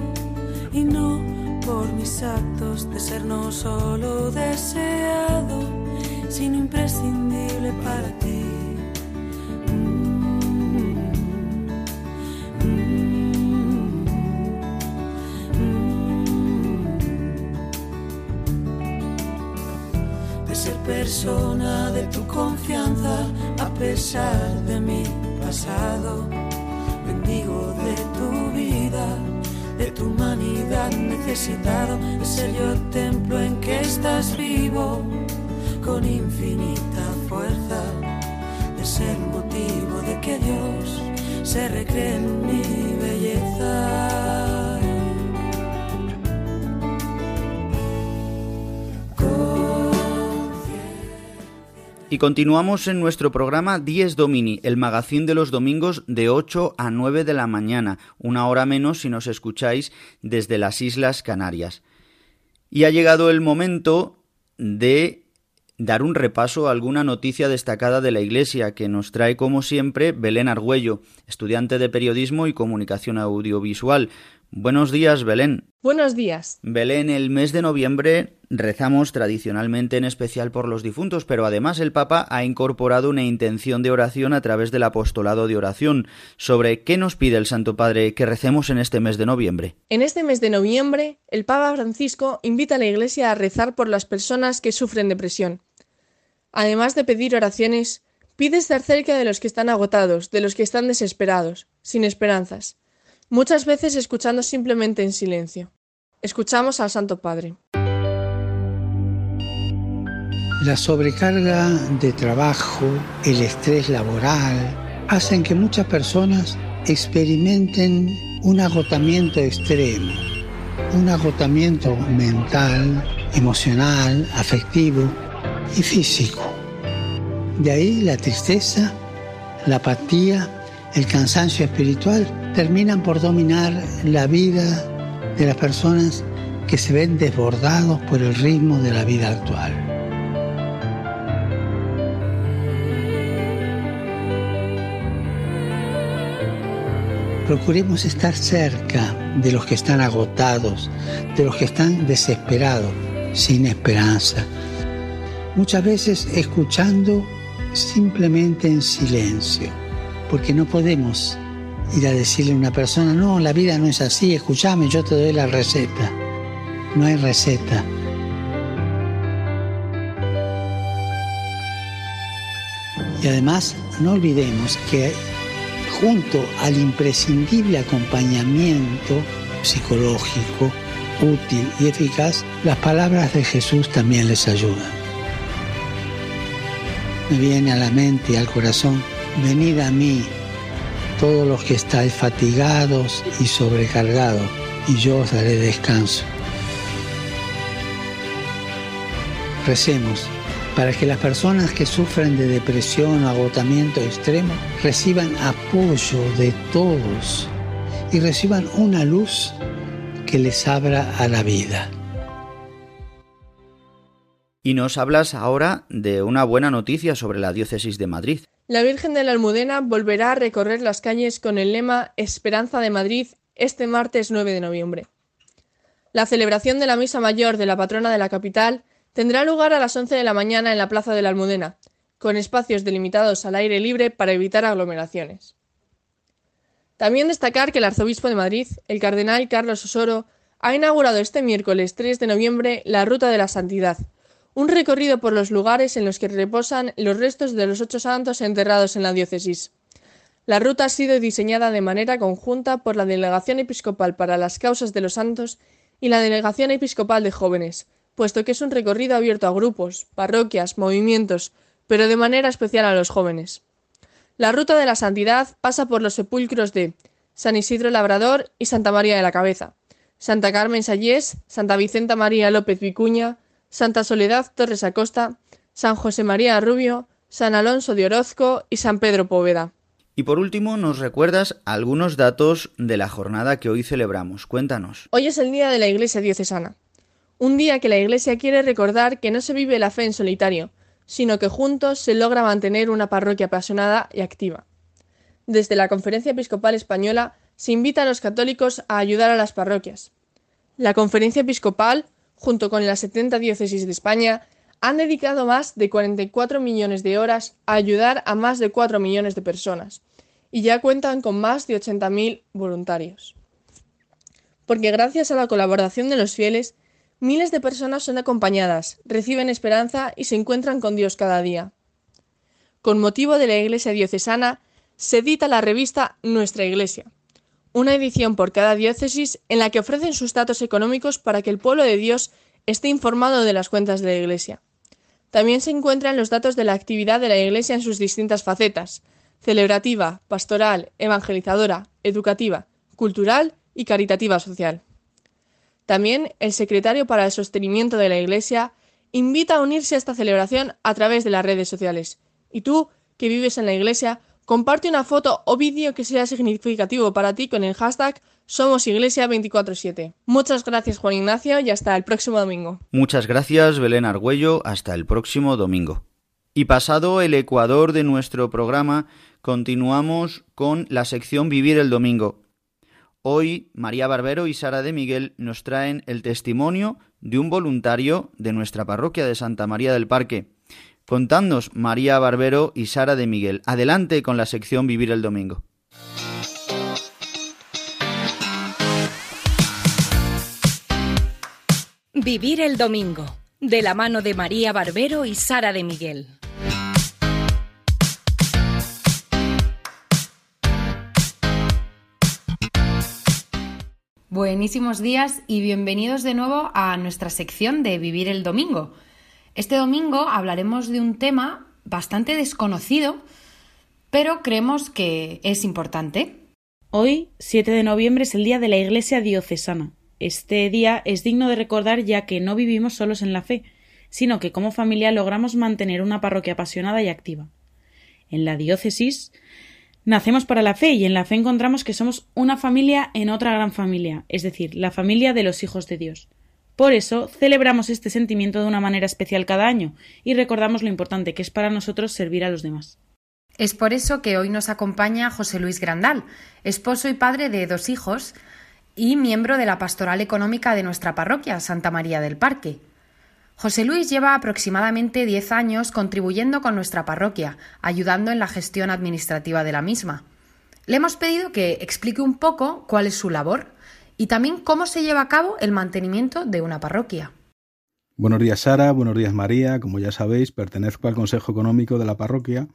y no por mis actos, de ser no solo deseado, sino imprescindible para ti. De ser persona de tu confianza a pesar de mi pasado de tu vida, de tu humanidad necesitado, de ser yo templo en que estás vivo, con infinita fuerza, de ser motivo de que Dios se recree en mi belleza. Y continuamos en nuestro programa 10 Domini, el magazín de los domingos de 8 a 9 de la mañana, una hora menos si nos escucháis desde las Islas Canarias. Y ha llegado el momento de dar un repaso a alguna noticia destacada de la Iglesia que nos trae como siempre Belén Argüello, estudiante de periodismo y comunicación audiovisual. Buenos días, Belén. Buenos días. Belén, el mes de noviembre rezamos tradicionalmente en especial por los difuntos, pero además el Papa ha incorporado una intención de oración a través del apostolado de oración. ¿Sobre qué nos pide el Santo Padre que recemos en este mes de noviembre? En este mes de noviembre, el Papa Francisco invita a la Iglesia a rezar por las personas que sufren depresión. Además de pedir oraciones, pide estar cerca de los que están agotados, de los que están desesperados, sin esperanzas, muchas veces escuchando simplemente en silencio. Escuchamos al Santo Padre. La sobrecarga de trabajo, el estrés laboral, hacen que muchas personas experimenten un agotamiento extremo, un agotamiento mental, emocional, afectivo y físico. De ahí la tristeza, la apatía, el cansancio espiritual terminan por dominar la vida de las personas que se ven desbordados por el ritmo de la vida actual. Procuremos estar cerca de los que están agotados, de los que están desesperados, sin esperanza. Muchas veces escuchando simplemente en silencio, porque no podemos ir a decirle a una persona, no, la vida no es así, escúchame, yo te doy la receta. No hay receta. Y además, no olvidemos que junto al imprescindible acompañamiento psicológico, útil y eficaz, las palabras de Jesús también les ayudan. Me viene a la mente y al corazón, venid a mí, todos los que estáis fatigados y sobrecargados, y yo os daré descanso. Recemos para que las personas que sufren de depresión o agotamiento extremo reciban apoyo de todos y reciban una luz que les abra a la vida. Y nos hablas ahora de una buena noticia sobre la diócesis de Madrid. La Virgen de la Almudena volverá a recorrer las calles con el lema Esperanza de Madrid este martes 9 de noviembre. La celebración de la Misa Mayor de la patrona de la capital tendrá lugar a las 11 de la mañana en la Plaza de la Almudena, con espacios delimitados al aire libre para evitar aglomeraciones. También destacar que el arzobispo de Madrid, el cardenal Carlos Osoro, ha inaugurado este miércoles 3 de noviembre la Ruta de la Santidad, un recorrido por los lugares en los que reposan los restos de los ocho santos enterrados en la diócesis. La ruta ha sido diseñada de manera conjunta por la Delegación Episcopal para las Causas de los Santos y la Delegación Episcopal de Jóvenes, puesto que es un recorrido abierto a grupos, parroquias, movimientos, pero de manera especial a los jóvenes. La ruta de la santidad pasa por los sepulcros de San Isidro Labrador y Santa María de la Cabeza, Santa Carmen Sallés, Santa Vicenta María López Vicuña, Santa Soledad Torres Acosta, San José María Rubio, San Alonso de Orozco y San Pedro Poveda. Y por último, nos recuerdas algunos datos de la jornada que hoy celebramos. Cuéntanos. Hoy es el día de la Iglesia Diocesana. Un día que la Iglesia quiere recordar que no se vive la fe en solitario, sino que juntos se logra mantener una parroquia apasionada y activa. Desde la Conferencia Episcopal Española se invita a los católicos a ayudar a las parroquias. La Conferencia Episcopal, junto con las 70 diócesis de España, han dedicado más de 44 millones de horas a ayudar a más de 4 millones de personas y ya cuentan con más de 80.000 voluntarios. Porque gracias a la colaboración de los fieles, miles de personas son acompañadas, reciben esperanza y se encuentran con Dios cada día. Con motivo de la Iglesia diocesana, se edita la revista Nuestra Iglesia, una edición por cada diócesis en la que ofrecen sus datos económicos para que el pueblo de Dios esté informado de las cuentas de la Iglesia. También se encuentran los datos de la actividad de la Iglesia en sus distintas facetas celebrativa, pastoral, evangelizadora, educativa, cultural y caritativa social. También el secretario para el sostenimiento de la Iglesia invita a unirse a esta celebración a través de las redes sociales. Y tú, que vives en la Iglesia, comparte una foto o vídeo que sea significativo para ti con el hashtag somos Iglesia 24-7. Muchas gracias Juan Ignacio y hasta el próximo domingo. Muchas gracias Belén Argüello, hasta el próximo domingo. Y pasado el ecuador de nuestro programa, continuamos con la sección Vivir el Domingo. Hoy María Barbero y Sara de Miguel nos traen el testimonio de un voluntario de nuestra parroquia de Santa María del Parque. Contadnos María Barbero y Sara de Miguel. Adelante con la sección Vivir el Domingo. Vivir el Domingo, de la mano de María Barbero y Sara de Miguel. Buenísimos días y bienvenidos de nuevo a nuestra sección de Vivir el Domingo. Este domingo hablaremos de un tema bastante desconocido, pero creemos que es importante. Hoy, 7 de noviembre, es el Día de la Iglesia Diocesana, este día es digno de recordar ya que no vivimos solos en la fe, sino que como familia logramos mantener una parroquia apasionada y activa. En la diócesis nacemos para la fe y en la fe encontramos que somos una familia en otra gran familia, es decir, la familia de los hijos de Dios. Por eso celebramos este sentimiento de una manera especial cada año y recordamos lo importante que es para nosotros servir a los demás. Es por eso que hoy nos acompaña José Luis Grandal, esposo y padre de dos hijos, y miembro de la Pastoral Económica de nuestra parroquia, Santa María del Parque. José Luis lleva aproximadamente 10 años contribuyendo con nuestra parroquia, ayudando en la gestión administrativa de la misma. Le hemos pedido que explique un poco cuál es su labor y también cómo se lleva a cabo el mantenimiento de una parroquia. Buenos días Sara, buenos días María. Como ya sabéis, pertenezco al Consejo Económico de la parroquia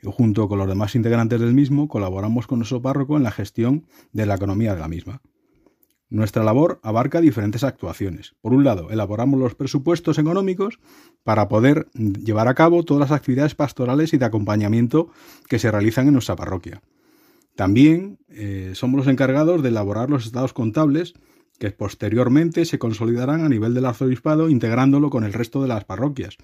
y junto con los demás integrantes del mismo colaboramos con nuestro párroco en la gestión de la economía de la misma. Nuestra labor abarca diferentes actuaciones. Por un lado, elaboramos los presupuestos económicos para poder llevar a cabo todas las actividades pastorales y de acompañamiento que se realizan en nuestra parroquia. También eh, somos los encargados de elaborar los estados contables que posteriormente se consolidarán a nivel del arzobispado integrándolo con el resto de las parroquias,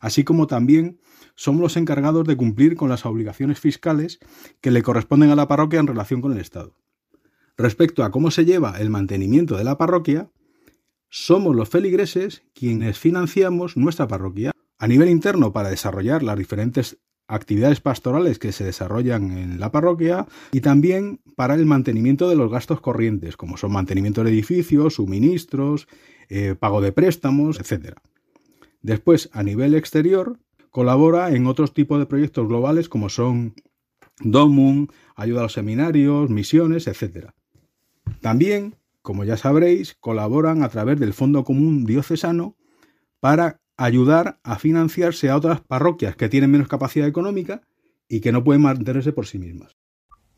así como también somos los encargados de cumplir con las obligaciones fiscales que le corresponden a la parroquia en relación con el Estado. Respecto a cómo se lleva el mantenimiento de la parroquia, somos los feligreses quienes financiamos nuestra parroquia a nivel interno para desarrollar las diferentes actividades pastorales que se desarrollan en la parroquia y también para el mantenimiento de los gastos corrientes, como son mantenimiento de edificios, suministros, eh, pago de préstamos, etc. Después, a nivel exterior, colabora en otros tipos de proyectos globales como son DOMUN, ayuda a los seminarios, misiones, etc. También, como ya sabréis, colaboran a través del Fondo Común Diocesano para ayudar a financiarse a otras parroquias que tienen menos capacidad económica y que no pueden mantenerse por sí mismas.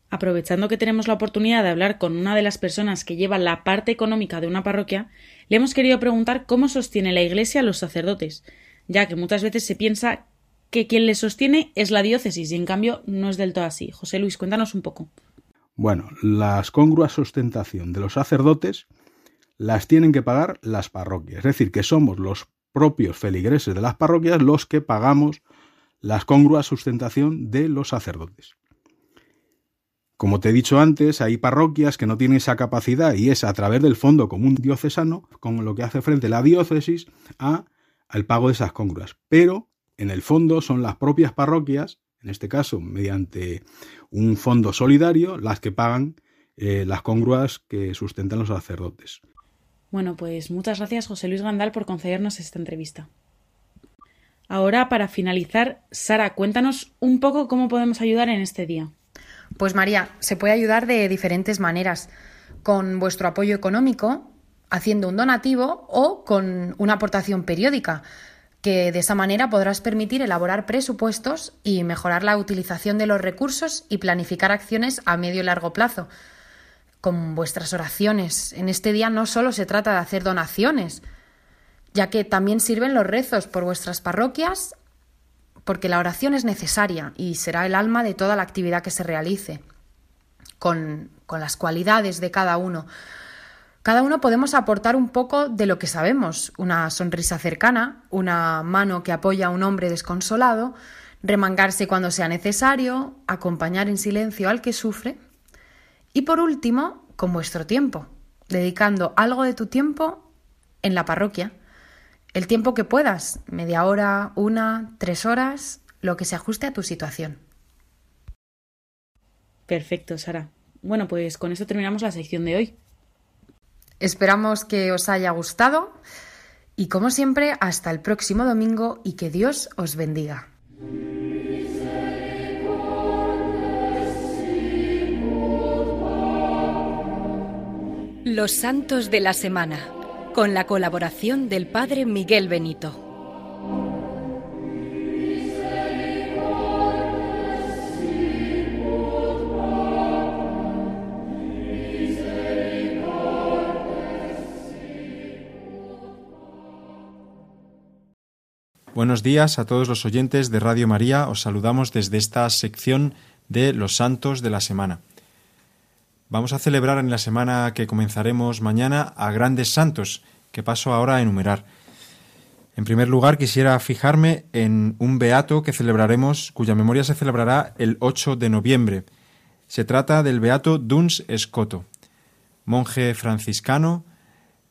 Aprovechando que tenemos la oportunidad de hablar con una de las personas que lleva la parte económica de una parroquia, le hemos querido preguntar cómo sostiene la Iglesia a los sacerdotes, ya que muchas veces se piensa que quien le sostiene es la diócesis y en cambio no es del todo así. José Luis, cuéntanos un poco. Bueno, las congruas ostentación de los sacerdotes las tienen que pagar las parroquias. Es decir, que somos los propios feligreses de las parroquias los que pagamos las congruas sustentación de los sacerdotes. Como te he dicho antes, hay parroquias que no tienen esa capacidad y es a través del fondo común diocesano con lo que hace frente la diócesis a al pago de esas congruas. Pero en el fondo son las propias parroquias, en este caso mediante un fondo solidario, las que pagan eh, las congruas que sustentan los sacerdotes. Bueno, pues muchas gracias José Luis Gandal por concedernos esta entrevista. Ahora, para finalizar, Sara, cuéntanos un poco cómo podemos ayudar en este día. Pues María, se puede ayudar de diferentes maneras, con vuestro apoyo económico, haciendo un donativo o con una aportación periódica, que de esa manera podrás permitir elaborar presupuestos y mejorar la utilización de los recursos y planificar acciones a medio y largo plazo con vuestras oraciones. En este día no solo se trata de hacer donaciones, ya que también sirven los rezos por vuestras parroquias, porque la oración es necesaria y será el alma de toda la actividad que se realice, con, con las cualidades de cada uno. Cada uno podemos aportar un poco de lo que sabemos, una sonrisa cercana, una mano que apoya a un hombre desconsolado, remangarse cuando sea necesario, acompañar en silencio al que sufre, y por último, con vuestro tiempo, dedicando algo de tu tiempo en la parroquia. El tiempo que puedas, media hora, una, tres horas, lo que se ajuste a tu situación. Perfecto, Sara. Bueno, pues con esto terminamos la sección de hoy. Esperamos que os haya gustado y como siempre, hasta el próximo domingo y que Dios os bendiga. Los Santos de la Semana, con la colaboración del Padre Miguel Benito. Buenos días a todos los oyentes de Radio María. Os saludamos desde esta sección de los Santos de la Semana. Vamos a celebrar en la semana que comenzaremos mañana a grandes santos, que paso ahora a enumerar. En primer lugar, quisiera fijarme en un beato que celebraremos, cuya memoria se celebrará el 8 de noviembre. Se trata del beato Duns Escoto, monje franciscano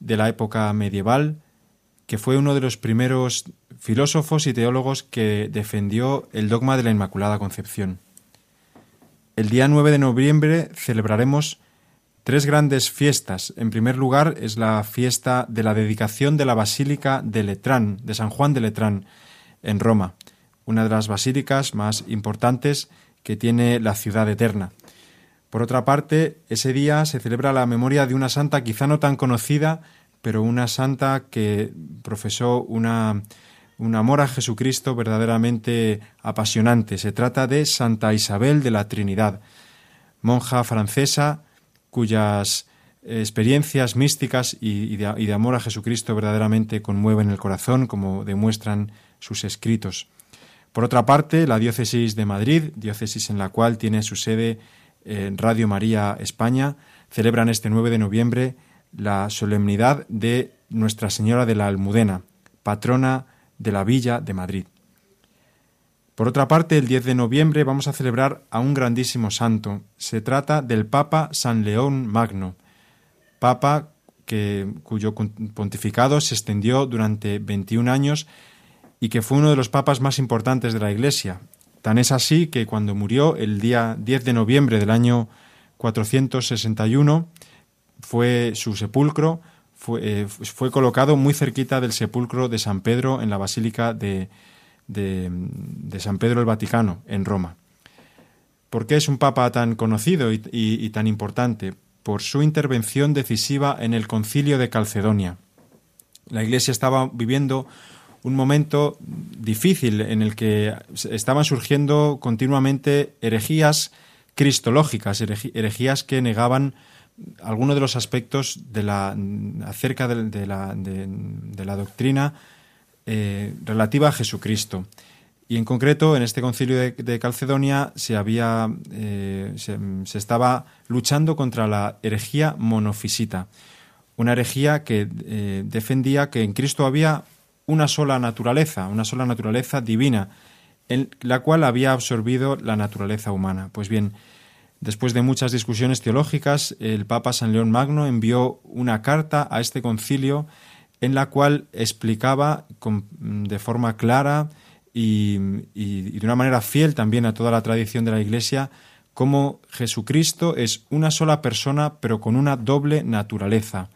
de la época medieval, que fue uno de los primeros filósofos y teólogos que defendió el dogma de la Inmaculada Concepción. El día 9 de noviembre celebraremos tres grandes fiestas. En primer lugar es la fiesta de la dedicación de la Basílica de Letrán, de San Juan de Letrán, en Roma, una de las basílicas más importantes que tiene la ciudad eterna. Por otra parte, ese día se celebra la memoria de una santa quizá no tan conocida, pero una santa que profesó una un amor a Jesucristo verdaderamente apasionante. Se trata de Santa Isabel de la Trinidad, monja francesa cuyas experiencias místicas y, de, amor a Jesucristo verdaderamente conmueven el corazón, como demuestran sus escritos. Por otra parte, la diócesis de Madrid, diócesis en la cual tiene su sede en Radio María España, celebran este 9 de noviembre la solemnidad de Nuestra Señora de la Almudena, patrona de la Villa de Madrid. Por otra parte, el 10 de noviembre vamos a celebrar a un grandísimo santo. Se trata del Papa San León Magno, Papa que, cuyo pontificado se extendió durante 21 años y que fue uno de los papas más importantes de la Iglesia. Tan es así que cuando murió el día 10 de noviembre del año 461, fue su sepulcro eh, fue, colocado muy cerquita del sepulcro de San Pedro en la Basílica de, San Pedro el Vaticano, en Roma. ¿Por qué es un papa tan conocido y, tan importante? Por su intervención decisiva en el concilio de Calcedonia. La Iglesia estaba viviendo un momento difícil en el que estaban surgiendo continuamente herejías cristológicas, herejías que negaban algunos de los aspectos de la, acerca de, la, de, la, doctrina eh, relativa a Jesucristo. Y en concreto, en este concilio de, Calcedonia se, había, eh, se, estaba luchando contra la herejía monofisita, una herejía que eh, defendía que en Cristo había una sola naturaleza, una sola naturaleza divina, en la cual había absorbido la naturaleza humana. Pues bien, después de muchas discusiones teológicas, el Papa San León Magno envió una carta a este concilio en la cual explicaba de forma clara y, de una manera fiel también a toda la tradición de la Iglesia cómo Jesucristo es una sola persona pero con una doble naturaleza.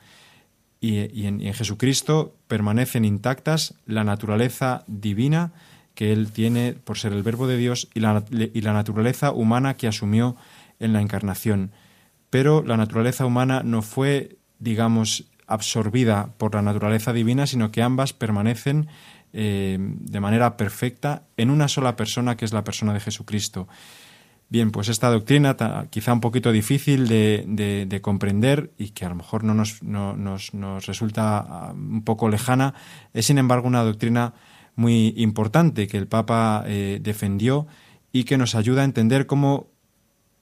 Y, en, Jesucristo permanecen intactas la naturaleza divina que Él tiene por ser el Verbo de Dios y la, y la naturaleza humana que asumió en la encarnación. Pero la naturaleza humana no fue, digamos, absorbida por la naturaleza divina, sino que ambas permanecen eh, de manera perfecta en una sola persona, que es la persona de Jesucristo. Bien, pues esta doctrina, quizá un poquito difícil de, comprender y que a lo mejor no nos, resulta ah, un poco lejana, es sin embargo una doctrina muy importante que el Papa eh, defendió y que nos ayuda a entender cómo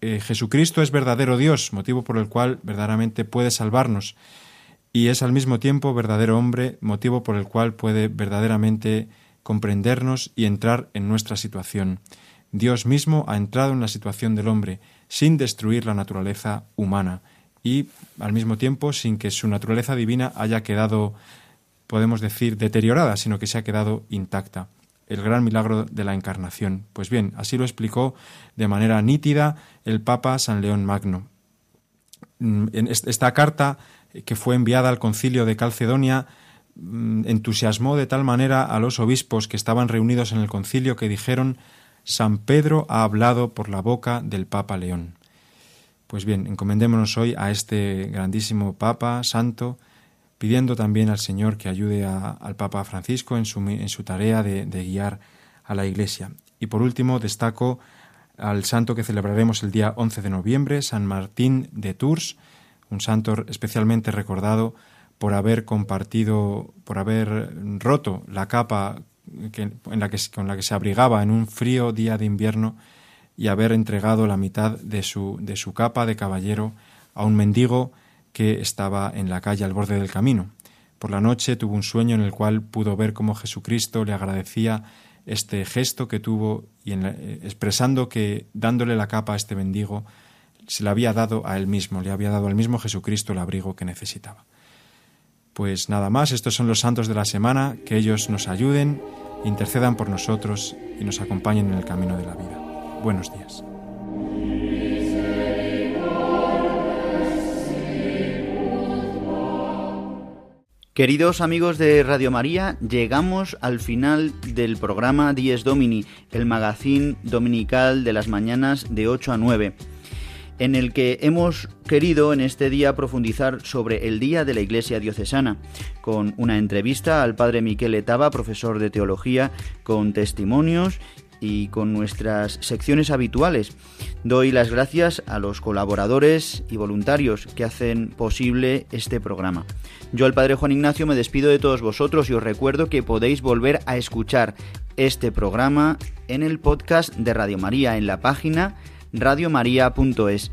eh, Jesucristo es verdadero Dios, motivo por el cual verdaderamente puede salvarnos, y es al mismo tiempo verdadero hombre, motivo por el cual puede verdaderamente comprendernos y entrar en nuestra situación. Dios mismo ha entrado en la situación del hombre sin destruir la naturaleza humana y al mismo tiempo sin que su naturaleza divina haya quedado, podemos decir, deteriorada, sino que se ha quedado intacta. El gran milagro de la encarnación. Pues bien, así lo explicó de manera nítida el Papa San León Magno. Mm, en esta carta que fue enviada al concilio de Calcedonia mm, entusiasmó de tal manera a los obispos que estaban reunidos en el concilio que dijeron San Pedro ha hablado por la boca del Papa León. Pues bien, encomendémonos hoy a este grandísimo Papa Santo, pidiendo también al Señor que ayude al Papa Francisco en su, en su tarea de, guiar a la Iglesia. Y por último, destaco al santo que celebraremos el día 11 de noviembre, San Martín de Tours, un santo especialmente recordado por haber compartido, por haber roto la capa en con la que se abrigaba en un frío día de invierno y haber entregado la mitad de su, de su capa de caballero a un mendigo que estaba en la calle al borde del camino. Por la noche tuvo un sueño en el cual pudo ver cómo Jesucristo le agradecía este gesto que tuvo y eh, expresando que dándole la capa a este mendigo se le había dado a él mismo, le había dado al mismo Jesucristo el abrigo que necesitaba. Pues nada más, estos son los santos de la semana, que ellos nos ayuden, intercedan por nosotros y nos acompañen en el camino de la vida. Buenos días. Queridos amigos de Radio María, llegamos al final del programa Dies Domini, el magazín dominical de las mañanas de 8 a 9 en el que hemos querido en este día profundizar sobre el Día de la Iglesia Diocesana, con una entrevista al padre Miquel Etaba, profesor de teología, con testimonios y con nuestras secciones habituales. Doy las gracias a los colaboradores y voluntarios que hacen posible este programa. Yo, el Padre Juan Ignacio, me despido de todos vosotros y os recuerdo que podéis volver a escuchar este programa en el podcast de Radio María en la página radiomaria.es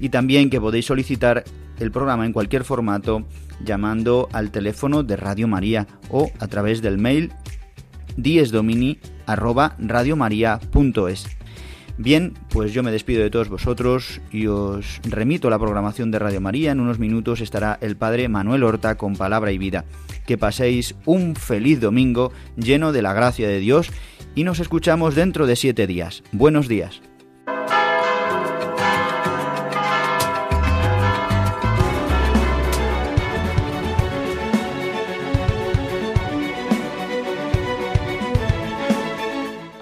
y también que podéis solicitar el programa en cualquier formato llamando al teléfono de Radio María o a través del mail diesdomini@radiomaria.es. Bien, pues yo me despido de todos vosotros y os remito a la programación de Radio María. En unos minutos estará el Padre Manuel Horta con Palabra y Vida. Que paséis un feliz domingo lleno de la gracia de Dios y nos escuchamos dentro de siete días. Buenos días.